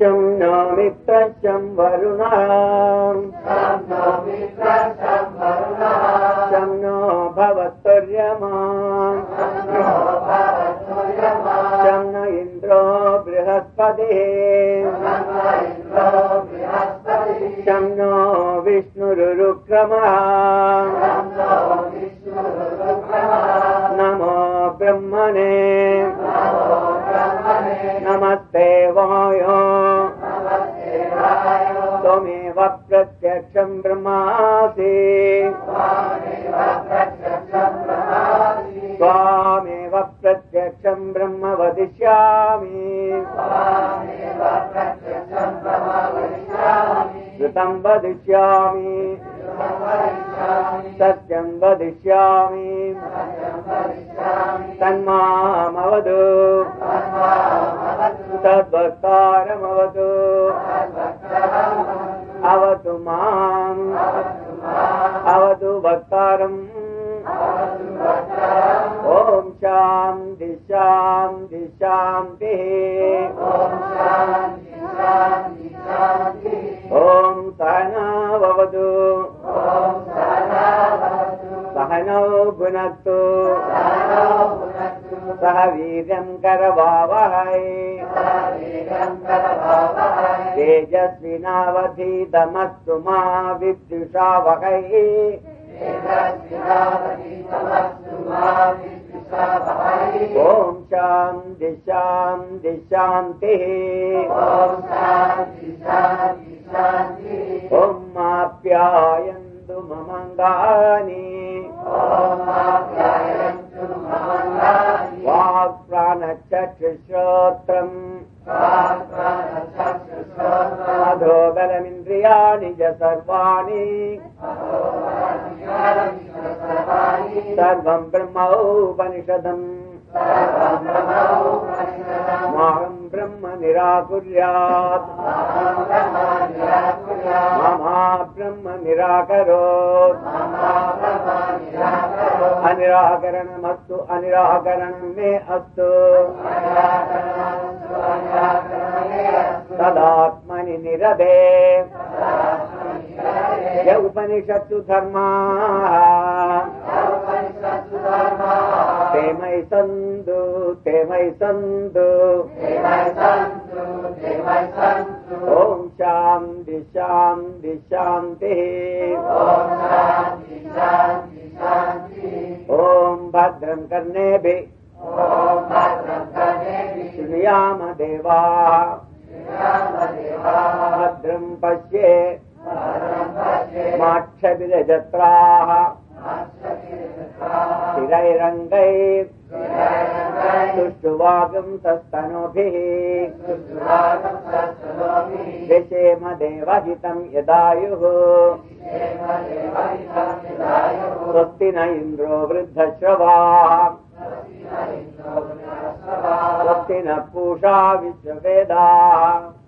शं नो मित्रशं वरुणः शं नो भवत्वर्यमा शं न इन्द्रो बृहस्पतिः। शं नो विष्णुरुक्रमः नमो ब्रह्मणे। नमस्ते वायो त्वमेव प्रत्यक्षं ब्रह्मासि। त्वामेव प्रत्यक्षं ब्रह्म वदिष्यामि। श्रुतं वदिष्यामि। सत्यं वदिष्यामि। तन्मामवतु। तद्वक्तारमवतु वक्तारम्। ॐ शान्ति शान्ति शान्तिः। ॐ सहना भवतु सहनौ भुनक्तु सह वीर्यं करवावहै तेजस्विनावधीतमस्तु मा विद्युषावहैः ॐ शान्ति शान्ति शान्तिः। ॐ माप्यायन्तु ममङ्गानि బలమింద్రియాణి సర్వాణి సర్వం బ్రహ్మోపనిషదం మాం బ్రహ్మ నిరాకుర్యాత్ మమా బ్రహ్మ నిరాకరో అనిరాకరణమస్తు అనిరాకరణం మే అస్తు తదాత్మ निरदे य उपनिषत्सु धर्माः। ते मयि सन्तु ते मयि सन्तु। ॐ शान्ति शान्ति शान्तिः। ॐ भद्रं कर्णेभिः। शृणुयाम देवाः भद्रं पश्ये। माक्षविरजत्राः। स्थिरैरङ्गैः सुष्ठुवागं सस्तनोभिः। विषेम देवहितं यदायुः। स्वस्ति न इन्द्रो वृद्धश्रवाः। स्वस्ति न पूषा विश्ववेदाः